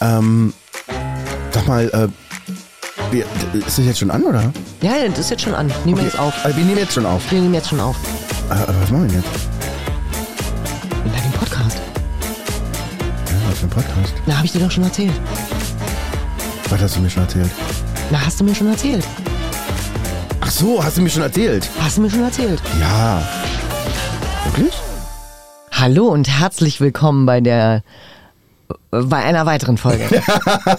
Ähm, sag mal, äh, wir, ist das jetzt schon an, oder? Ja, ja, das ist jetzt schon an. Nehmen wir jetzt auf. Also, wir nehmen jetzt schon auf. Wir nehmen jetzt schon auf. Äh, aber was machen wir denn jetzt? Na, den Podcast. Ja, was für ein Podcast? Na, habe ich dir doch schon erzählt. Was hast du mir schon erzählt? Na, hast du mir schon erzählt. Ach so, hast du mir schon erzählt? Hast du mir schon erzählt. Ja. Wirklich? Hallo und herzlich willkommen bei der bei einer weiteren Folge.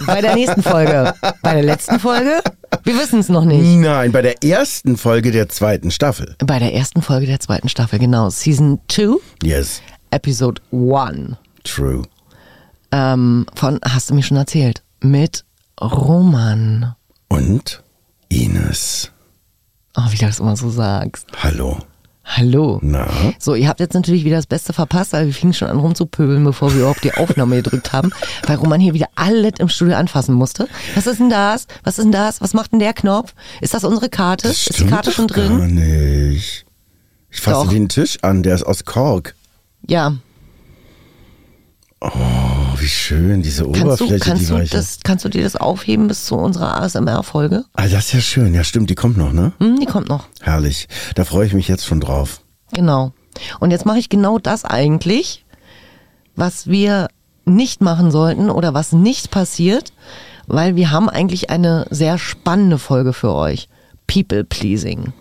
bei der nächsten Folge. Bei der letzten Folge? Wir wissen es noch nicht. Nein, bei der ersten Folge der zweiten Staffel. Bei der ersten Folge der zweiten Staffel, genau. Season 2, Yes, Episode 1. true. Ähm, von, hast du mir schon erzählt, mit Roman. Und Ines. Oh, wie du das immer so sagst. Hallo. Hallo. Na? So, ihr habt jetzt natürlich wieder das Beste verpasst, weil wir fingen schon an rumzupöbeln, bevor wir überhaupt die Aufnahme gedrückt haben, weil Roman hier wieder alles im Studio anfassen musste. Was ist denn das? Was ist denn das? Was macht denn der Knopf? Ist das unsere Karte? Das ist die Karte schon drin? Gar nicht. Ich fasse Doch. den Tisch an, der ist aus Kork. Ja. Oh, wie schön, diese Kannst du, Oberfläche, kannst, die du das, kannst du dir das aufheben bis zu unserer ASMR-Folge? Ah, das ist ja schön. Ja, stimmt, die kommt noch, ne? Hm, die kommt noch. Herrlich. Da freue ich mich jetzt schon drauf. Genau. Und jetzt mache ich genau das eigentlich, was wir nicht machen sollten oder was nicht passiert, weil wir haben eigentlich eine sehr spannende Folge für euch. People pleasing.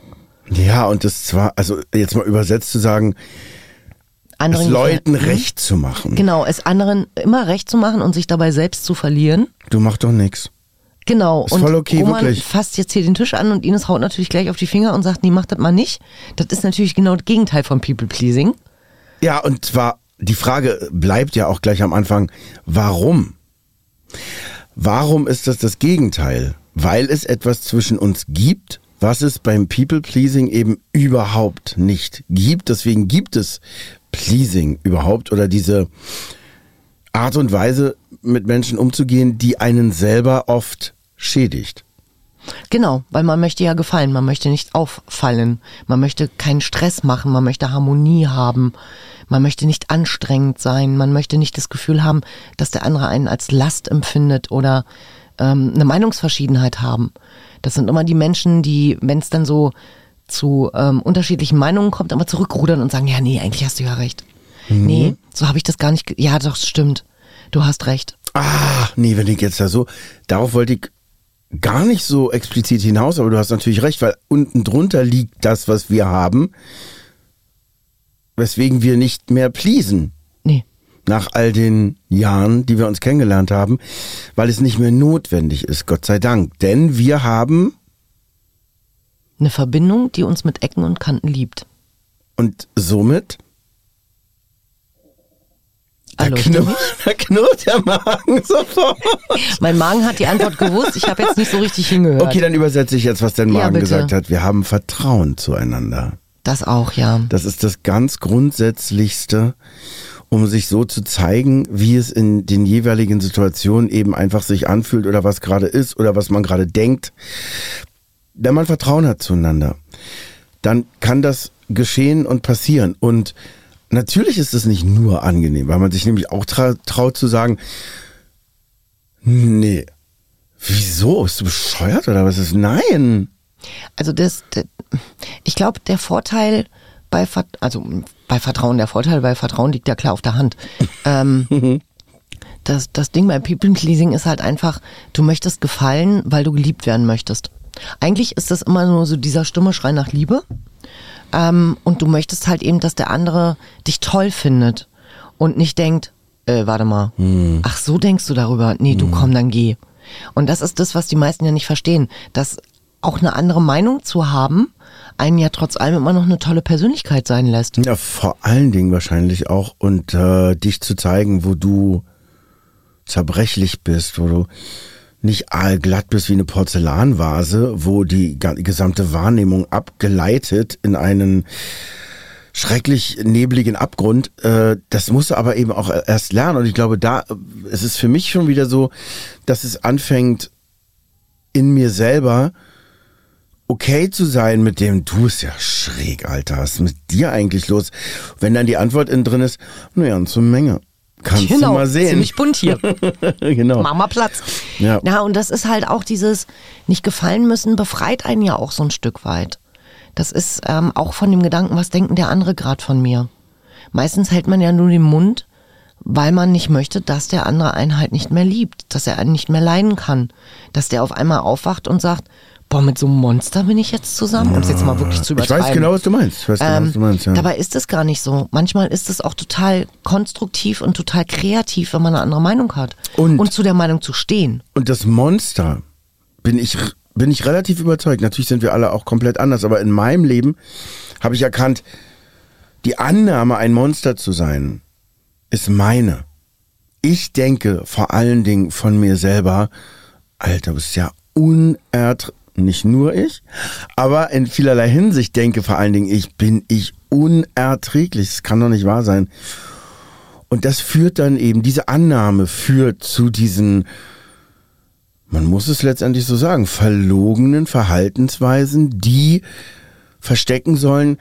Ja, und das zwar, also jetzt mal übersetzt zu sagen, es Anderen Leuten gefällt- recht zu machen. Genau, es anderen immer recht zu machen und sich dabei selbst zu verlieren. Du mach doch nix. Genau. Ist und voll okay, Roman wirklich. fasst jetzt hier den Tisch an und Ines haut natürlich gleich auf die Finger und sagt, nee, mach das mal nicht. Das ist natürlich genau das Gegenteil von People pleasing. Ja, und zwar, die Frage bleibt ja auch gleich am Anfang, warum? Warum ist das das Gegenteil? Weil es etwas zwischen uns gibt, was es beim People-Pleasing eben überhaupt nicht gibt. Deswegen gibt es Pleasing überhaupt oder diese Art und Weise, mit Menschen umzugehen, die einen selber oft schädigt. Genau, weil man möchte ja gefallen, man möchte nicht auffallen, man möchte keinen Stress machen, man möchte Harmonie haben, man möchte nicht anstrengend sein, man möchte nicht das Gefühl haben, dass der andere einen als Last empfindet oder ähm, eine Meinungsverschiedenheit haben. Das sind immer die Menschen, die, wenn es dann so zu ähm, unterschiedlichen Meinungen kommt, immer zurückrudern und sagen, ja, nee, eigentlich hast du ja recht. Nee, so habe ich das gar nicht. Ja, doch, stimmt. Du hast recht. Ah, nee, wenn ich jetzt da so, darauf wollte ich gar nicht so explizit hinaus, aber du hast natürlich recht, weil unten drunter liegt das, was wir haben, weswegen wir nicht mehr pleasen Nee. nach all den Jahren, die wir uns kennengelernt haben, weil es nicht mehr notwendig ist, Gott sei Dank. Denn wir haben, Eine Verbindung, die uns mit Ecken und Kanten liebt. und somit, da, mich. da knurrt der Magen sofort. Mein Magen hat die Antwort gewusst, ich habe jetzt nicht so richtig hingehört. Okay, dann übersetze ich jetzt, was dein Ja, Magen bitte. gesagt hat. Wir haben Vertrauen zueinander. Das auch, ja. Das ist das ganz Grundsätzlichste, um sich so zu zeigen, wie es in den jeweiligen Situationen eben einfach sich anfühlt oder was gerade ist oder was man gerade denkt. Wenn man Vertrauen hat zueinander, dann kann das geschehen und passieren. Und natürlich ist es nicht nur angenehm, weil man sich nämlich auch tra traut zu sagen, nee, wieso? Bist du bescheuert oder was ist? Nein. Also das, das ich glaube, der Vorteil bei, Vert- also bei Vertrauen, der Vorteil bei Vertrauen liegt ja klar auf der Hand. ähm, das, das Ding bei People Pleasing ist halt einfach, du möchtest gefallen, weil du geliebt werden möchtest. Eigentlich ist das immer nur so dieser stumme Schrei nach Liebe. Ähm, und du möchtest halt eben, dass der andere dich toll findet und nicht denkt, äh, warte mal, ach so denkst du darüber? Nee, du komm, dann geh. Und das ist das, was die meisten ja nicht verstehen, dass auch eine andere Meinung zu haben, einen ja trotz allem immer noch eine tolle Persönlichkeit sein lässt. Ja, vor allen Dingen wahrscheinlich auch und äh, dich zu zeigen, wo du zerbrechlich bist, wo du nicht aalglatt bist wie eine Porzellanvase, wo die gesamte Wahrnehmung abgeleitet in einen schrecklich nebligen Abgrund. Äh, das musst du aber eben auch erst lernen. Und ich glaube, da äh, es ist für mich schon wieder so, dass es anfängt in mir selber okay zu sein mit dem, du ist ja schräg, Alter, was ist mit dir eigentlich los? Wenn dann die Antwort innen drin ist, naja, eine Menge. Kannst genau, du mal sehen. ziemlich bunt hier. genau. Mach mal Platz. Ja. Na, und das ist halt auch dieses nicht gefallen müssen, befreit einen ja auch so ein Stück weit. Das ist ähm, auch von dem Gedanken, was denken der andere gerade von mir. Meistens hält man ja nur den Mund, weil man nicht möchte, dass der andere einen halt nicht mehr liebt, dass er einen nicht mehr leiden kann, dass der auf einmal aufwacht und sagt, boah, mit so einem Monster bin ich jetzt zusammen, um es jetzt mal wirklich zu Ich übertreiben. weiß genau, was du meinst. Ich weiß genau, was du meinst. Ja. Ähm, Dabei ist es gar nicht so. Manchmal ist es auch total konstruktiv und total kreativ, wenn man eine andere Meinung hat. Und- zu der Meinung zu stehen. Und das Monster bin ich, bin ich relativ überzeugt. Natürlich sind wir alle auch komplett anders, aber in meinem Leben habe ich erkannt, die Annahme, ein Monster zu sein, ist meine. Ich denke vor allen Dingen von mir selber, Alter, du bist ja unerträglich. Nicht nur ich, aber in vielerlei Hinsicht denke vor allen Dingen ich, bin ich unerträglich. Das kann doch nicht wahr sein. Und das führt dann eben, diese Annahme führt zu diesen, man muss es letztendlich so sagen, verlogenen Verhaltensweisen, die verstecken sollen,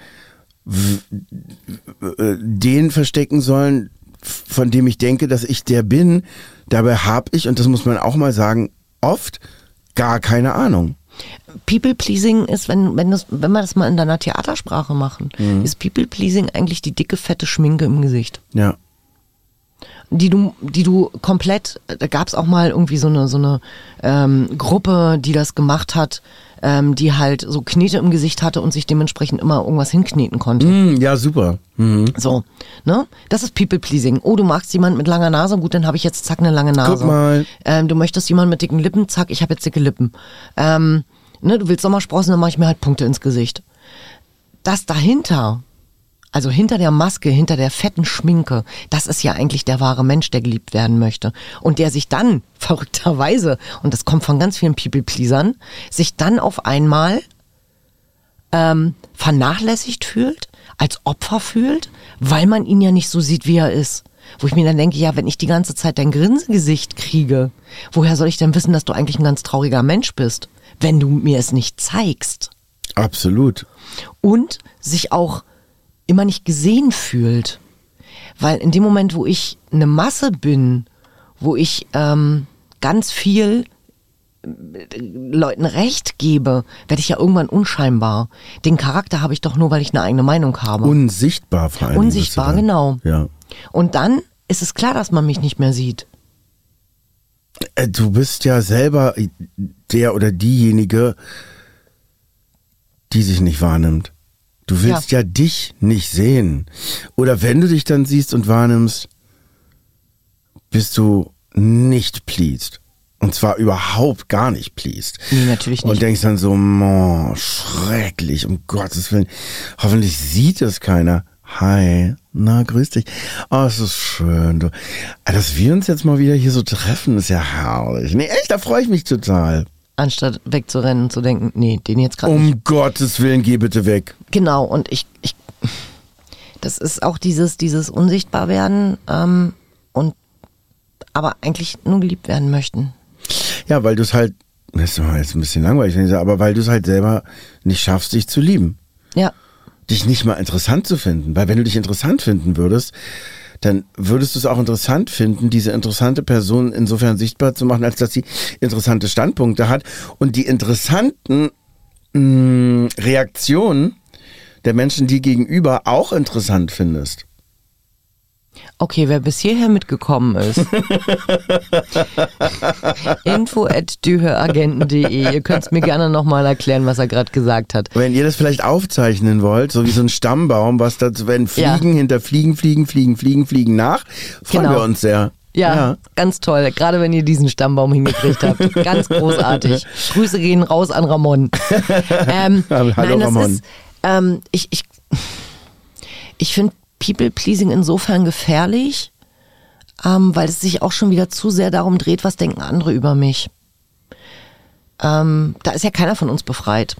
äh, den verstecken sollen, von dem ich denke, dass ich der bin. Dabei habe ich, und das muss man auch mal sagen, oft gar keine Ahnung. People-Pleasing ist, wenn, wenn, das, wenn wir das mal in deiner Theatersprache machen, Mhm. ist People-Pleasing eigentlich die dicke, fette Schminke im Gesicht. Ja. Die du, die du komplett, da gab es auch mal irgendwie so eine, so eine ähm, Gruppe, die das gemacht hat, ähm, die halt so Knete im Gesicht hatte und sich dementsprechend immer irgendwas hinkneten konnte. Hm, ja, super. Mhm. So, ne? Das ist People Pleasing. Oh, du magst jemanden mit langer Nase, gut, dann habe ich jetzt zack eine lange Nase. Guck mal. Ähm, du möchtest jemanden mit dicken Lippen, zack, ich habe jetzt dicke Lippen. Ähm, ne, du willst Sommersprossen, dann mache ich mir halt Punkte ins Gesicht. Das dahinter, also hinter der Maske, hinter der fetten Schminke, das ist ja eigentlich der wahre Mensch, der geliebt werden möchte. Und der sich dann, verrückterweise, und das kommt von ganz vielen People-Pleasern, sich dann auf einmal ähm, vernachlässigt fühlt, als Opfer fühlt, weil man ihn ja nicht so sieht, wie er ist. Wo ich mir dann denke, ja, wenn ich die ganze Zeit dein Grinsegesicht kriege, woher soll ich denn wissen, dass du eigentlich ein ganz trauriger Mensch bist, wenn du mir es nicht zeigst? Absolut. und sich auch immer nicht gesehen fühlt. Weil in dem Moment, wo ich eine Masse bin, wo ich ähm, ganz viel äh, Leuten Recht gebe, werde ich ja irgendwann unscheinbar. Den Charakter habe ich doch nur, weil ich eine eigene Meinung habe. Unsichtbar vor allem. Unsichtbar, genau. Ja. Und dann ist es klar, dass man mich nicht mehr sieht. Äh, Du bist ja selber der oder diejenige, die sich nicht wahrnimmt. Du willst ja. dich nicht sehen. Oder wenn du dich dann siehst und wahrnimmst, bist du nicht pleased. Und zwar überhaupt gar nicht pleased. Nee, natürlich nicht. Und denkst dann so, oh, schrecklich, um Gottes Willen. Hoffentlich sieht es keiner. Hi, na, grüß dich. Oh, es ist schön. Du. Dass wir uns jetzt mal wieder hier so treffen, ist ja herrlich. Nee, echt, da freue ich mich total. Anstatt wegzurennen und zu denken, nee, den jetzt gerade nicht. Um Gottes Willen, geh bitte weg. Genau, und ich, ich das ist auch dieses, dieses Unsichtbarwerden ähm, und aber eigentlich nur geliebt werden möchten. Ja, weil du es halt, das ist jetzt ein bisschen langweilig, wenn ich sage, aber weil du es halt selber nicht schaffst, dich zu lieben. Ja, dich nicht mal interessant zu finden. Weil wenn du dich interessant finden würdest, dann würdest du es auch interessant finden, diese interessante Person insofern sichtbar zu machen, als dass sie interessante Standpunkte hat und die interessanten mh, Reaktionen der Menschen, die gegenüber auch interessant findest. Okay, wer bis hierher mitgekommen ist. info at düheagenten.de. Ihr könnt es mir gerne nochmal erklären, was er gerade gesagt hat. Wenn ihr das vielleicht aufzeichnen wollt, so wie so ein Stammbaum, was dazu, wenn Ja. Fliegen hinter Fliegen, Fliegen, Fliegen, Fliegen, Fliegen nach, freuen Genau. wir uns sehr. Ja, ganz toll. Gerade wenn ihr diesen Stammbaum hingekriegt habt. Ganz großartig. Grüße gehen raus an Ramon. Ähm, Hallo, nein, das Ramon. ist, ähm, ich, ich, ich finde People-Pleasing insofern gefährlich, ähm, weil es sich auch schon wieder zu sehr darum dreht, was denken andere über mich. Ähm, da ist ja keiner von uns befreit.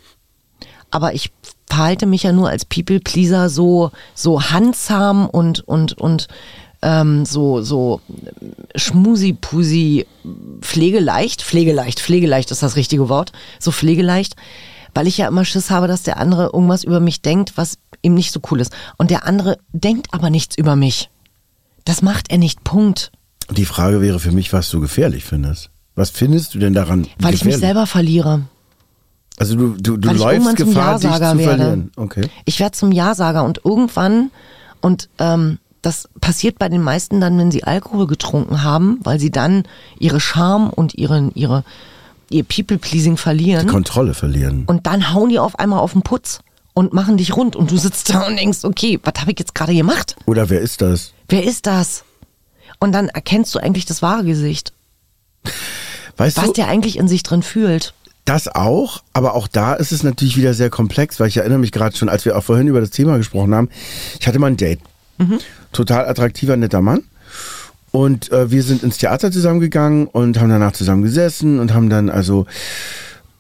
Aber ich verhalte mich ja nur als People-Pleaser so, so handsam und, und, und ähm, so, so schmusi-pusi, pflegeleicht, pflegeleicht, pflegeleicht ist das richtige Wort, so pflegeleicht, weil ich ja immer Schiss habe, dass der andere irgendwas über mich denkt, was ihm nicht so cool ist. Und der andere denkt aber nichts über mich. Das macht er nicht, Punkt. Die Frage wäre für mich, was du gefährlich findest. Was findest du denn daran? Weil ich mich gefährlich? selber verliere. Also du, du, du weil läufst Gefahr, dich zu werde. verlieren. Okay. Ich werde zum Ja-Sager und irgendwann, und ähm, das passiert bei den meisten dann, wenn sie Alkohol getrunken haben, weil sie dann ihre Charme und ihren, ihre, ihr People-Pleasing verlieren. Kontrolle verlieren. Und dann hauen die auf einmal auf den Putz und machen dich rund und du sitzt da und denkst, okay, was habe ich jetzt gerade gemacht? Oder wer ist das? Wer ist das? Und dann erkennst du eigentlich das wahre Gesicht, Weißt was du, der eigentlich in sich drin fühlt. das auch, aber auch da ist es natürlich wieder sehr komplex, weil ich erinnere mich gerade schon, als wir auch vorhin über das Thema gesprochen haben, ich hatte mal ein Date. Total attraktiver, netter Mann. Und äh, wir sind ins Theater zusammengegangen und haben danach zusammen gesessen und haben dann also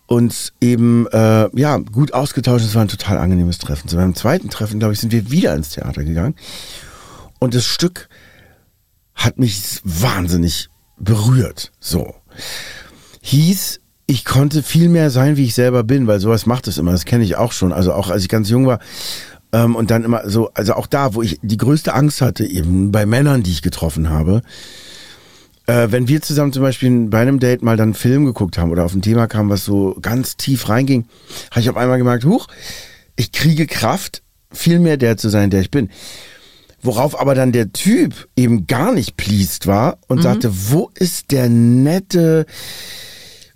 uns eben äh, ja gut ausgetauscht. Es war ein total angenehmes Treffen. So beim zweiten Treffen, glaube ich, sind wir wieder ins Theater gegangen. Und das Stück hat mich wahnsinnig berührt. So. Hieß, ich konnte viel mehr sein, wie ich selber bin, weil sowas macht es immer. Das kenne ich auch schon. Also auch als ich ganz jung war. Ähm, und dann immer so, also auch da, wo ich die größte Angst hatte, eben bei Männern, die ich getroffen habe. Äh, wenn wir zusammen zum Beispiel bei einem Date mal dann einen Film geguckt haben oder auf ein Thema kam, was so ganz tief reinging, habe ich auf einmal gemerkt, huch, ich kriege Kraft, viel mehr der zu sein, der ich bin. Worauf aber dann der Typ eben gar nicht pleased war und sagte, wo ist der nette,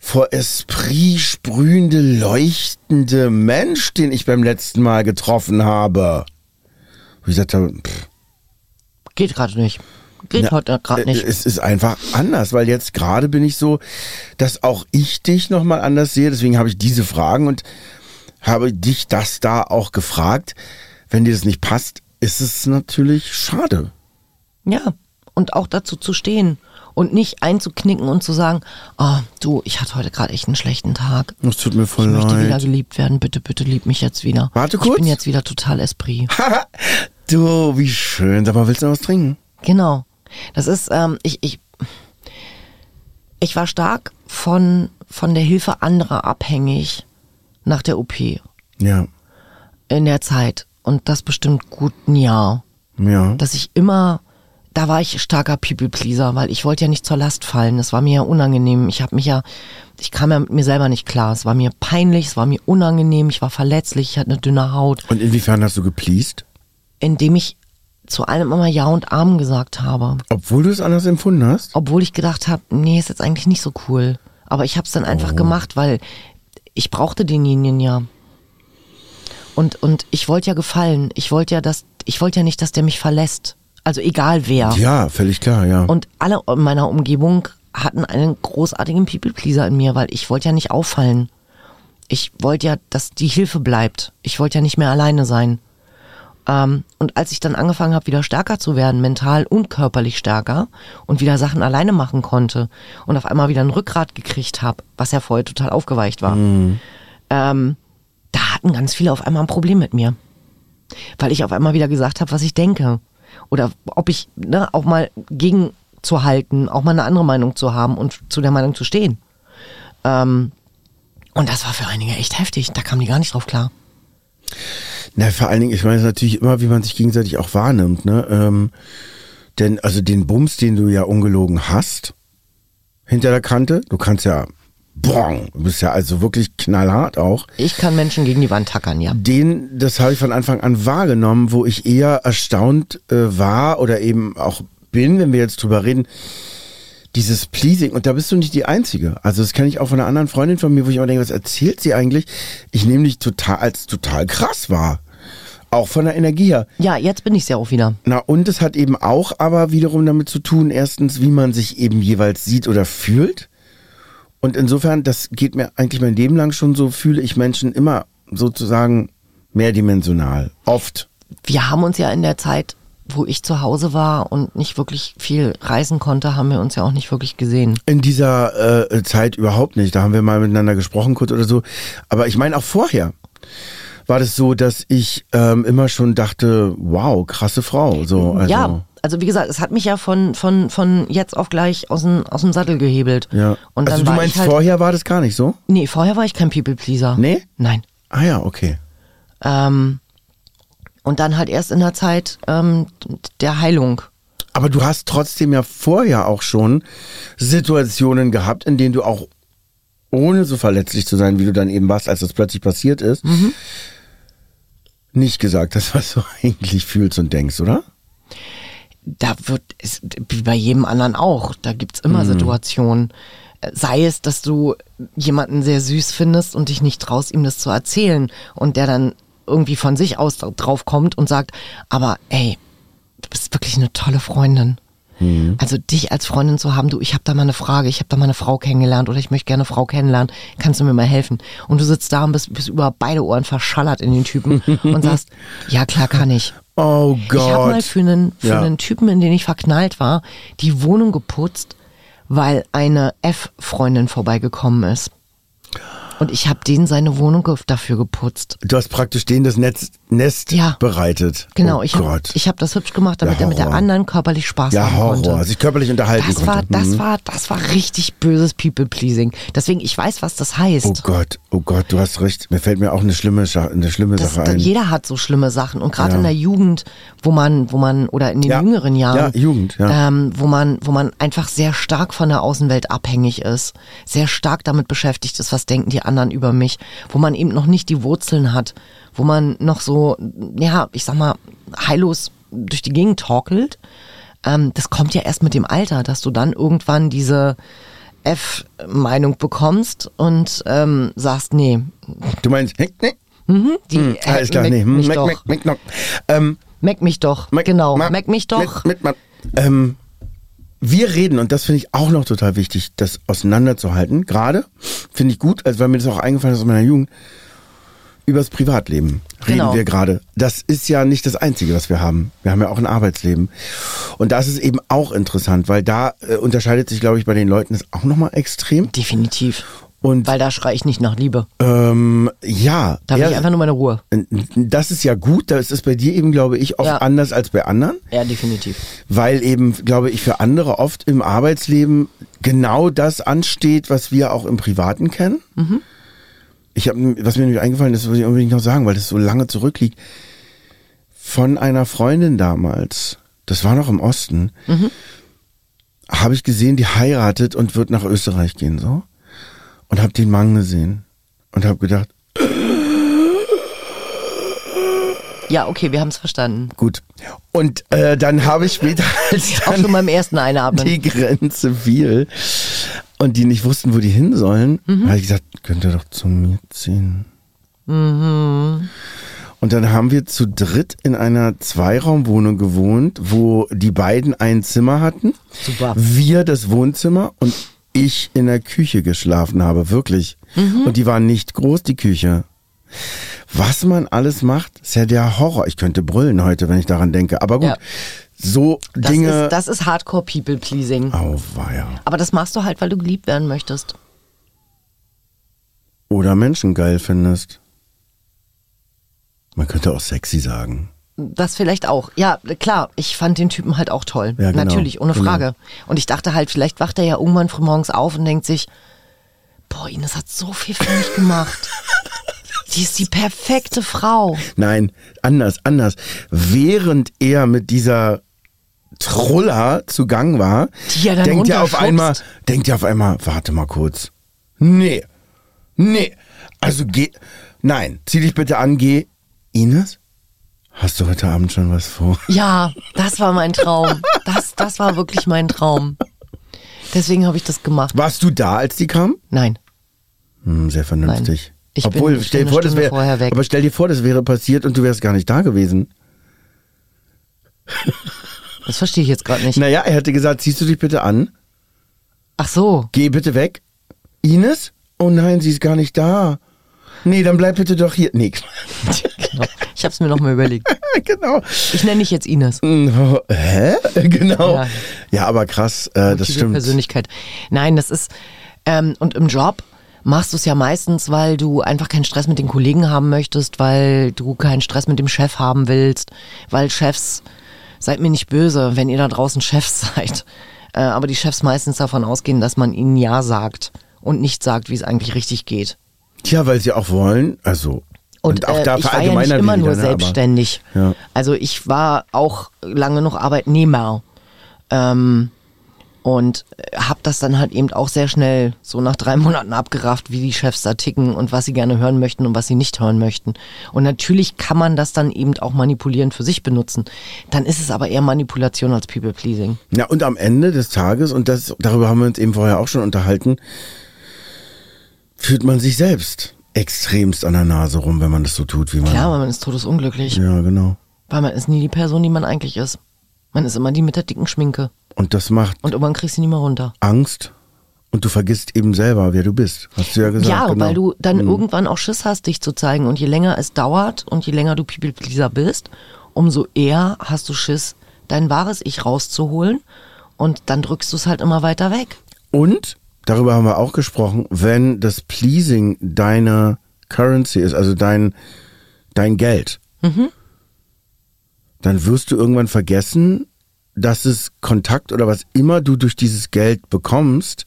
vor Esprit sprühende, leuchtende Mensch, den ich beim letzten Mal getroffen habe? Wie gesagt, pff, Geht gerade nicht. Geht ja, heute gerade äh, nicht. Es ist einfach anders, weil jetzt gerade bin ich so, dass auch ich dich nochmal anders sehe. Deswegen habe ich diese Fragen und habe dich das da auch gefragt. Wenn dir das nicht passt, ist es natürlich schade. Ja, und auch dazu zu stehen und nicht einzuknicken und zu sagen, oh, du, ich hatte heute gerade echt einen schlechten Tag. Es tut mir voll Ich möchte wieder leid. geliebt werden. Bitte, bitte lieb mich jetzt wieder. Warte Ich kurz. bin jetzt wieder total Esprit. du, wie schön. Sag mal, willst du noch was trinken? Genau. Das ist, ähm, ich, ich, ich war stark von, von der Hilfe anderer abhängig nach der OP Ja, in der Zeit. Und das bestimmt gut ein Jahr. ja. Dass ich immer, da war ich starker People-Pleaser, weil ich wollte ja nicht zur Last fallen. Das war mir ja unangenehm. Ich habe mich ja, ich kam ja mit mir selber nicht klar. Es war mir peinlich, es war mir unangenehm, ich war verletzlich, ich hatte eine dünne Haut. Und inwiefern hast du gepleased? Indem ich zu allem immer Ja und Amen gesagt habe. Obwohl du es anders empfunden hast? Obwohl ich gedacht habe, nee, ist jetzt eigentlich nicht so cool. Aber ich habe es dann einfach Oh. gemacht, weil ich brauchte denjenigen ja. Und, und ich wollte ja gefallen. Ich wollte ja, dass, ich wollte ja nicht, dass der mich verlässt. Also egal wer. Ja, völlig klar, ja. Und alle in meiner Umgebung hatten einen großartigen People-Pleaser in mir, weil ich wollte ja nicht auffallen. Ich wollte ja, dass die Hilfe bleibt. Ich wollte ja nicht mehr alleine sein. Ähm, und als ich dann angefangen habe, wieder stärker zu werden, mental und körperlich stärker und wieder Sachen alleine machen konnte und auf einmal wieder ein Rückgrat gekriegt habe, was ja vorher total aufgeweicht war, ähm, da hatten ganz viele auf einmal ein Problem mit mir. Weil ich auf einmal wieder gesagt habe, was ich denke. Oder ob ich ne, auch mal gegenzuhalten, auch mal eine andere Meinung zu haben und zu der Meinung zu stehen. Ähm, und das war für einige echt heftig. Da kamen die gar nicht drauf klar. Na, vor allen Dingen, ich meine es natürlich immer, wie man sich gegenseitig auch wahrnimmt, ne? Ähm, denn also den Bums, den du ja ungelogen hast, hinter der Kante, du kannst ja, bong, du bist ja also wirklich knallhart auch. Ich kann Menschen gegen die Wand tackern, ja. Den, das habe ich von Anfang an wahrgenommen, wo ich eher erstaunt äh, war oder eben auch bin, wenn wir jetzt drüber reden, dieses Pleasing. Und da bist du nicht die Einzige. Also das kenne ich auch von einer anderen Freundin von mir, wo ich immer denke, was erzählt sie eigentlich? Ich nehme dich total als total krass wahr. Auch von der Energie her. Ja, jetzt bin ich ja auch wieder. Na, und es hat eben auch aber wiederum damit zu tun, erstens, wie man sich eben jeweils sieht oder fühlt. Und insofern, das geht mir eigentlich mein Leben lang schon so, fühle ich Menschen immer sozusagen mehrdimensional. Oft. Wir haben uns ja in der Zeit, wo ich zu Hause war und nicht wirklich viel reisen konnte, haben wir uns ja auch nicht wirklich gesehen. In dieser äh, Zeit überhaupt nicht. Da haben wir mal miteinander gesprochen kurz oder so. Aber ich meine auch vorher war das so, dass ich ähm, immer schon dachte, wow, krasse Frau. So, also, ja, also wie gesagt, es hat mich ja von, von, von jetzt auf gleich aus dem, aus dem Sattel gehebelt. ja. Und also du meinst, halt, vorher war das gar nicht so? Nee, vorher war ich kein People-Pleaser. Nee? Nein. Ah ja, okay. Ähm, und dann halt erst in der Zeit ähm, der Heilung. Aber du hast trotzdem ja vorher auch schon Situationen gehabt, in denen du auch ohne so verletzlich zu sein, wie du dann eben warst, als das plötzlich passiert ist, Mhm. nicht gesagt hast, was du eigentlich fühlst und denkst, oder? Da wird es wie bei jedem anderen auch. Da gibt's immer Situationen. Äh, Sei es, dass du jemanden sehr süß findest und dich nicht traust, ihm das zu erzählen und der dann irgendwie von sich aus drauf kommt und sagt, aber ey, du bist wirklich eine tolle Freundin. Also dich als Freundin zu haben, du, ich habe da mal eine Frage, ich habe da mal eine Frau kennengelernt oder ich möchte gerne eine Frau kennenlernen, kannst du mir mal helfen? Und du sitzt da und bist, bist über beide Ohren verschallert in den Typen und sagst, ja klar kann ich. Oh Ich habe mal Gott. für einen, für Ja. einen Typen, in den ich verknallt war, die Wohnung geputzt, weil eine F-Freundin vorbeigekommen ist. Und ich habe denen seine Wohnung dafür geputzt. Du hast praktisch denen das Netz, Nest Ja. bereitet. Genau, oh ich habe hab das hübsch gemacht, damit Ja, er mit der anderen körperlich Spaß ja, haben Horror. konnte. Sich körperlich unterhalten Das war, konnte. das Mhm. war, das war richtig böses People-Pleasing. Deswegen, ich weiß, was das heißt. Oh Gott, oh Gott, du hast recht. Mir fällt mir auch eine schlimme, Scha eine schlimme Das, Sache ein. jeder hat so schlimme Sachen und gerade in der Jugend, wo man, wo man oder in den jüngeren Jahren, Ja, Jugend, ja. ähm, wo man, wo man einfach sehr stark von der Außenwelt abhängig ist, sehr stark damit beschäftigt ist, was denken die anderen über mich, wo man eben noch nicht die Wurzeln hat, wo man noch so, ja, ich sag mal, heillos durch die Gegend torkelt. Ähm, das kommt ja erst mit dem Alter, dass du dann irgendwann diese F-Meinung bekommst und ähm, sagst, nee, Du meinst, heck, nee? die Hm, alles klar, meck nee. Hm, mich meck, doch. meck, meck, noch. Ähm, Meck mich doch. meck, genau, ma- meck mich doch. Mit, mit, ähm, wir reden, und das finde ich auch noch total wichtig, das auseinanderzuhalten. Gerade finde ich gut, also weil mir das auch eingefallen ist aus meiner Jugend, übers Privatleben reden Genau. wir gerade. Das ist ja nicht das Einzige, was wir haben. Wir haben ja auch ein Arbeitsleben. Und das ist eben auch interessant, weil da äh, unterscheidet sich, glaube ich, bei den Leuten das auch nochmal extrem. Definitiv. Und Weil da schrei ich nicht nach Liebe. ähm, ja, Da will ja, ich einfach nur meine Ruhe. das ist ja gut. Das ist bei dir eben, glaube ich, oft Ja. anders als bei anderen. Ja, definitiv. weil eben, glaube ich, für andere oft im Arbeitsleben genau das ansteht, was wir auch im Privaten kennen. Ich habe, was mir nämlich eingefallen ist, was ich unbedingt noch sagen, weil das so lange zurückliegt, von einer Freundin damals, das war noch im Osten, habe ich gesehen, die heiratet und wird nach Österreich gehen, so. Und habe den Mann gesehen und habe gedacht, Ja, okay, wir haben es verstanden. gut. Und äh, dann habe ich später, als Auch dann schon beim ersten Einatmen. die Grenze fiel und die nicht wussten, wo die hin sollen, habe ich gesagt, könnt ihr doch zu mir ziehen. Und dann haben wir zu dritt in einer Zweiraumwohnung gewohnt, wo die beiden ein Zimmer hatten. Super. Wir das Wohnzimmer und ich in der Küche geschlafen habe, wirklich. Und die war nicht groß, die Küche. Was man alles macht, ist ja der Horror. Ich könnte brüllen heute, wenn ich daran denke. Aber gut, Ja. So Das Dinge. ist, das ist Hardcore People Pleasing. Auweia. Aber das machst du halt, weil du geliebt werden möchtest. Oder Menschen geil findest. Man könnte auch sexy sagen. Das vielleicht auch. Ja, klar, ich fand den Typen halt auch toll. Ja, genau, Natürlich, ohne genau. Frage. Und ich dachte halt, vielleicht wacht er ja irgendwann frühmorgens auf und denkt sich, boah, Ines hat so viel für mich gemacht. Die ist die perfekte Frau. Nein, anders, anders. Während er mit dieser Truller zu Gang war, dann denkt er auf einmal, denkt er auf einmal, warte mal kurz. Nee. Nee. Also geh, nein, zieh dich bitte an, geh. Ines? Hast du heute Abend schon was vor? Ja, das war mein Traum. Das, das war wirklich mein Traum. Deswegen habe ich das gemacht. Warst du da, als die kam? Nein. Hm, sehr vernünftig. Nein. Ich bin- Obwohl, ich stell bin dir vor, das wäre, vorher weg. aber stell dir vor, das wäre passiert und du wärst gar nicht da gewesen. Das verstehe ich jetzt gerade nicht. Naja, er hätte gesagt, ziehst du dich bitte an, Ach so. geh bitte weg. Ines? Oh nein, sie ist gar nicht da. Nee, dann bleib bitte doch hier. Nee, Genau. Ich habe es mir nochmal überlegt. genau. Ich nenne dich jetzt Ines. Hä? Genau. Ja. Ja, aber krass, äh, das stimmt. Persönlichkeit. Nein, das ist, ähm, und im Job machst du es ja meistens, weil du einfach keinen Stress mit den Kollegen haben möchtest, weil du keinen Stress mit dem Chef haben willst, weil Chefs, seid mir nicht böse, wenn ihr da draußen Chefs seid, äh, aber die Chefs meistens davon ausgehen, dass man ihnen Ja sagt und nicht sagt, wie es eigentlich richtig geht. Tja, weil sie auch wollen, also. Und, auch äh, da ich war ja nicht immer wieder, nur ne, aber- selbstständig. Ja. Also ich war auch lange noch Arbeitnehmer. Ähm, und habe das dann halt eben auch sehr schnell so nach drei Monaten abgerafft, wie die Chefs da ticken und was sie gerne hören möchten und was sie nicht hören möchten. Und natürlich kann man das dann eben auch manipulierend für sich benutzen. Dann ist es aber eher Manipulation als People-Pleasing. Ja, und am Ende des Tages, und das, darüber haben wir uns eben vorher auch schon unterhalten, fühlt man sich selbst extremst an der Nase rum, wenn man das so tut, wie man. Klar, weil man ist todesunglücklich. Ja, genau. Weil man ist nie die Person, die man eigentlich ist. Man ist immer die mit der dicken Schminke. Und das macht Und irgendwann kriegst du nie mehr runter. Angst und du vergisst eben selber, wer du bist. Hast du ja gesagt. Ja, genau. weil du dann irgendwann auch Schiss hast, dich zu zeigen. Und je länger es dauert und je länger du People-Pleaser bist, umso eher hast du Schiss, dein wahres Ich rauszuholen. Und dann drückst du es halt immer weiter weg. Und, darüber haben wir auch gesprochen, wenn das Pleasing deine Currency ist, also dein, dein Geld, dann wirst du irgendwann vergessen, dass es Kontakt oder was immer du durch dieses Geld bekommst,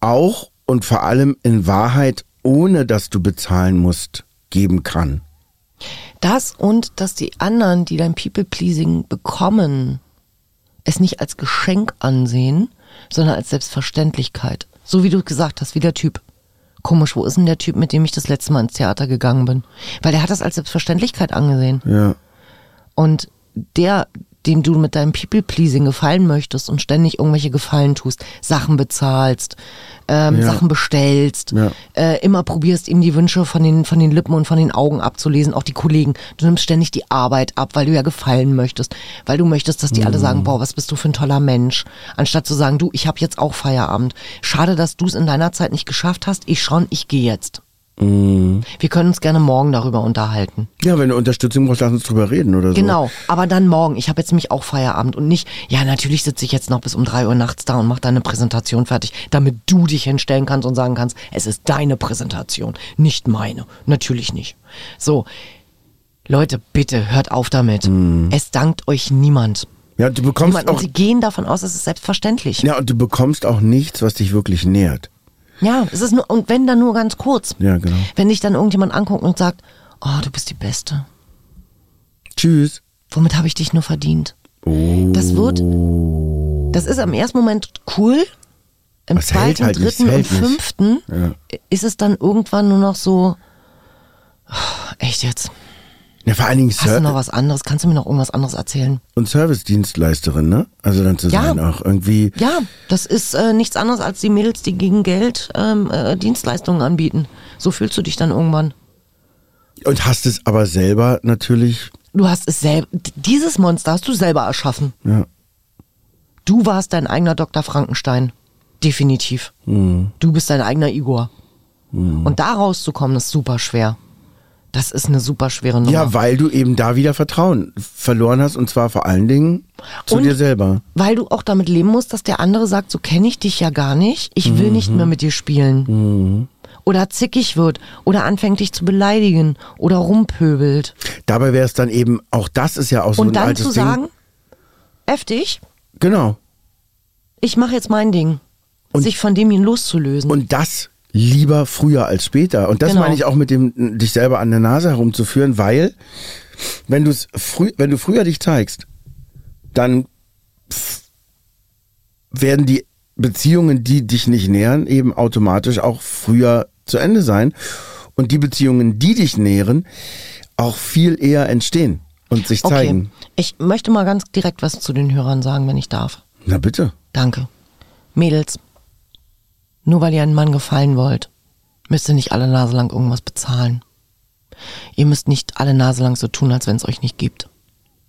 auch und vor allem in Wahrheit, ohne dass du bezahlen musst, geben kann. Das und dass die anderen, die dein People-Pleasing bekommen, es nicht als Geschenk ansehen, sondern als Selbstverständlichkeit. So wie du gesagt hast, wie der Typ. Komisch, wo ist denn der Typ, mit dem ich das letzte Mal ins Theater gegangen bin? Weil der hat das als Selbstverständlichkeit angesehen. Ja. Und der, dem du mit deinem People-Pleasing gefallen möchtest und ständig irgendwelche Gefallen tust, Sachen bezahlst, ähm, Ja. Sachen bestellst, Ja. äh, immer probierst, ihm die Wünsche von den, von den Lippen und von den Augen abzulesen, auch die Kollegen. Du nimmst ständig die Arbeit ab, weil du ja gefallen möchtest, weil du möchtest, dass die alle Mhm. sagen, boah, was bist du für ein toller Mensch, anstatt zu sagen, du, ich habe jetzt auch Feierabend. Schade, dass du es in deiner Zeit nicht geschafft hast. Ich schon, ich gehe jetzt. Mhm. Wir können uns gerne morgen darüber unterhalten. Ja, wenn du Unterstützung brauchst, lass uns drüber reden oder so. Genau, aber dann morgen. Ich habe jetzt nämlich auch Feierabend und nicht, ja, natürlich sitze ich jetzt noch bis um drei Uhr nachts da und mache deine Präsentation fertig, damit du dich hinstellen kannst und sagen kannst, es ist deine Präsentation, nicht meine. Natürlich nicht. So, Leute, bitte hört auf damit. Es dankt euch niemand. Ja, du bekommst niemand. Und auch, sie gehen davon aus, es ist selbstverständlich. ja, und du bekommst auch nichts, was dich wirklich nährt. Ja, es ist nur, und wenn dann nur ganz kurz. Ja, genau. Wenn dich dann irgendjemand anguckt und sagt, oh, du bist die Beste. Tschüss. Womit habe ich dich nur verdient? Oh. Das wird, das ist im ersten Moment cool. Im hält zweiten, halt dritten und fünften ist es dann irgendwann nur noch so, oh, echt jetzt? Ja, vor allen Dingen Hast du Ser noch was anderes? Kannst du mir noch irgendwas anderes erzählen? und Service-Dienstleisterin, ne? Also dann zu Ja. sein auch irgendwie. Ja, das ist äh, nichts anderes als die Mädels, die gegen Geld ähm, äh, Dienstleistungen anbieten. So fühlst du dich dann irgendwann. Und hast es aber selber natürlich, Du hast es selber, dieses Monster hast du selber erschaffen. ja. Du warst dein eigener Dr. Frankenstein. Definitiv. Du bist dein eigener Igor. Und da rauszukommen ist super schwer. Das ist eine super schwere Nummer. Ja, weil du eben da wieder Vertrauen verloren hast und zwar vor allen Dingen zu Und- dir selber. Weil du auch damit leben musst, dass der andere sagt, so kenne ich dich ja gar nicht, ich will nicht mehr mit dir spielen. Oder zickig wird oder anfängt dich zu beleidigen oder rumpöbelt. Dabei wäre es dann eben, auch das ist ja auch so Und ein dann altes zu Ding. sagen, F dich, Genau. ich mache jetzt mein Ding. Und- sich von dem hin loszulösen. Und das lieber früher als später. Und das Genau. meine ich auch mit dem, dich selber an der Nase herumzuführen, weil, wenn du es früh, wenn du früher dich zeigst, dann werden die Beziehungen, die dich nicht nähern, eben automatisch auch früher zu Ende sein. Und die Beziehungen, die dich nähren, auch viel eher entstehen und sich okay, zeigen. ich möchte mal ganz direkt was zu den Hörern sagen, wenn ich darf. Na bitte. Danke. Mädels, nur weil ihr einen Mann gefallen wollt, müsst ihr nicht alle Nase lang irgendwas bezahlen. Ihr müsst nicht alle Nase lang so tun, als wenn es euch nicht gibt.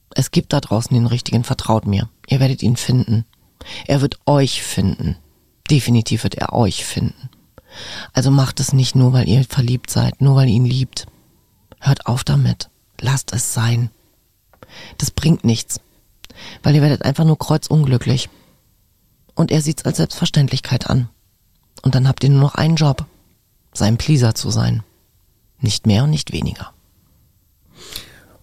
Es gibt da draußen den richtigen, vertraut mir. Ihr werdet ihn finden. Er wird euch finden. Definitiv wird er euch finden. Also macht es nicht nur, weil ihr verliebt seid, nur weil ihr ihn liebt. Hört auf damit. Lasst es sein. Das bringt nichts. Weil ihr werdet einfach nur kreuzunglücklich. Und er sieht's als Selbstverständlichkeit an. Und dann habt ihr nur noch einen Job. Sein Pleaser zu sein. Nicht mehr und nicht weniger.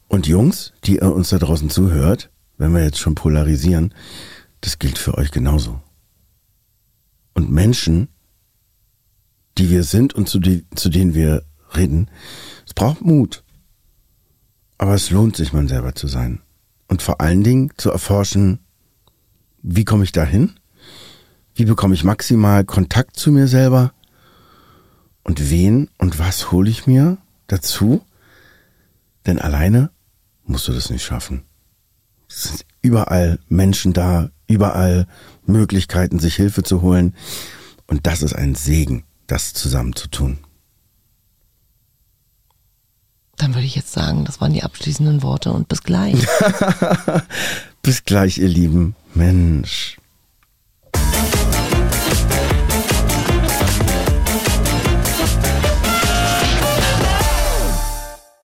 Und Jungs, die ihr uns da draußen zuhört, wenn wir jetzt schon polarisieren, das gilt für euch genauso. Und Menschen, die wir sind und zu, die, zu denen wir reden, es braucht Mut. Aber es lohnt sich, man selber zu sein. Und vor allen Dingen zu erforschen, Wie komme ich dahin? Wie bekomme ich maximal Kontakt zu mir selber? Und wen und was hole ich mir dazu? Denn alleine musst du das nicht schaffen. Es sind überall Menschen da, überall Möglichkeiten, sich Hilfe zu holen. Und das ist ein Segen, das zusammen zu tun. Dann würde ich jetzt sagen, das waren die abschließenden Worte und bis gleich. bis gleich, ihr Lieben. Mensch.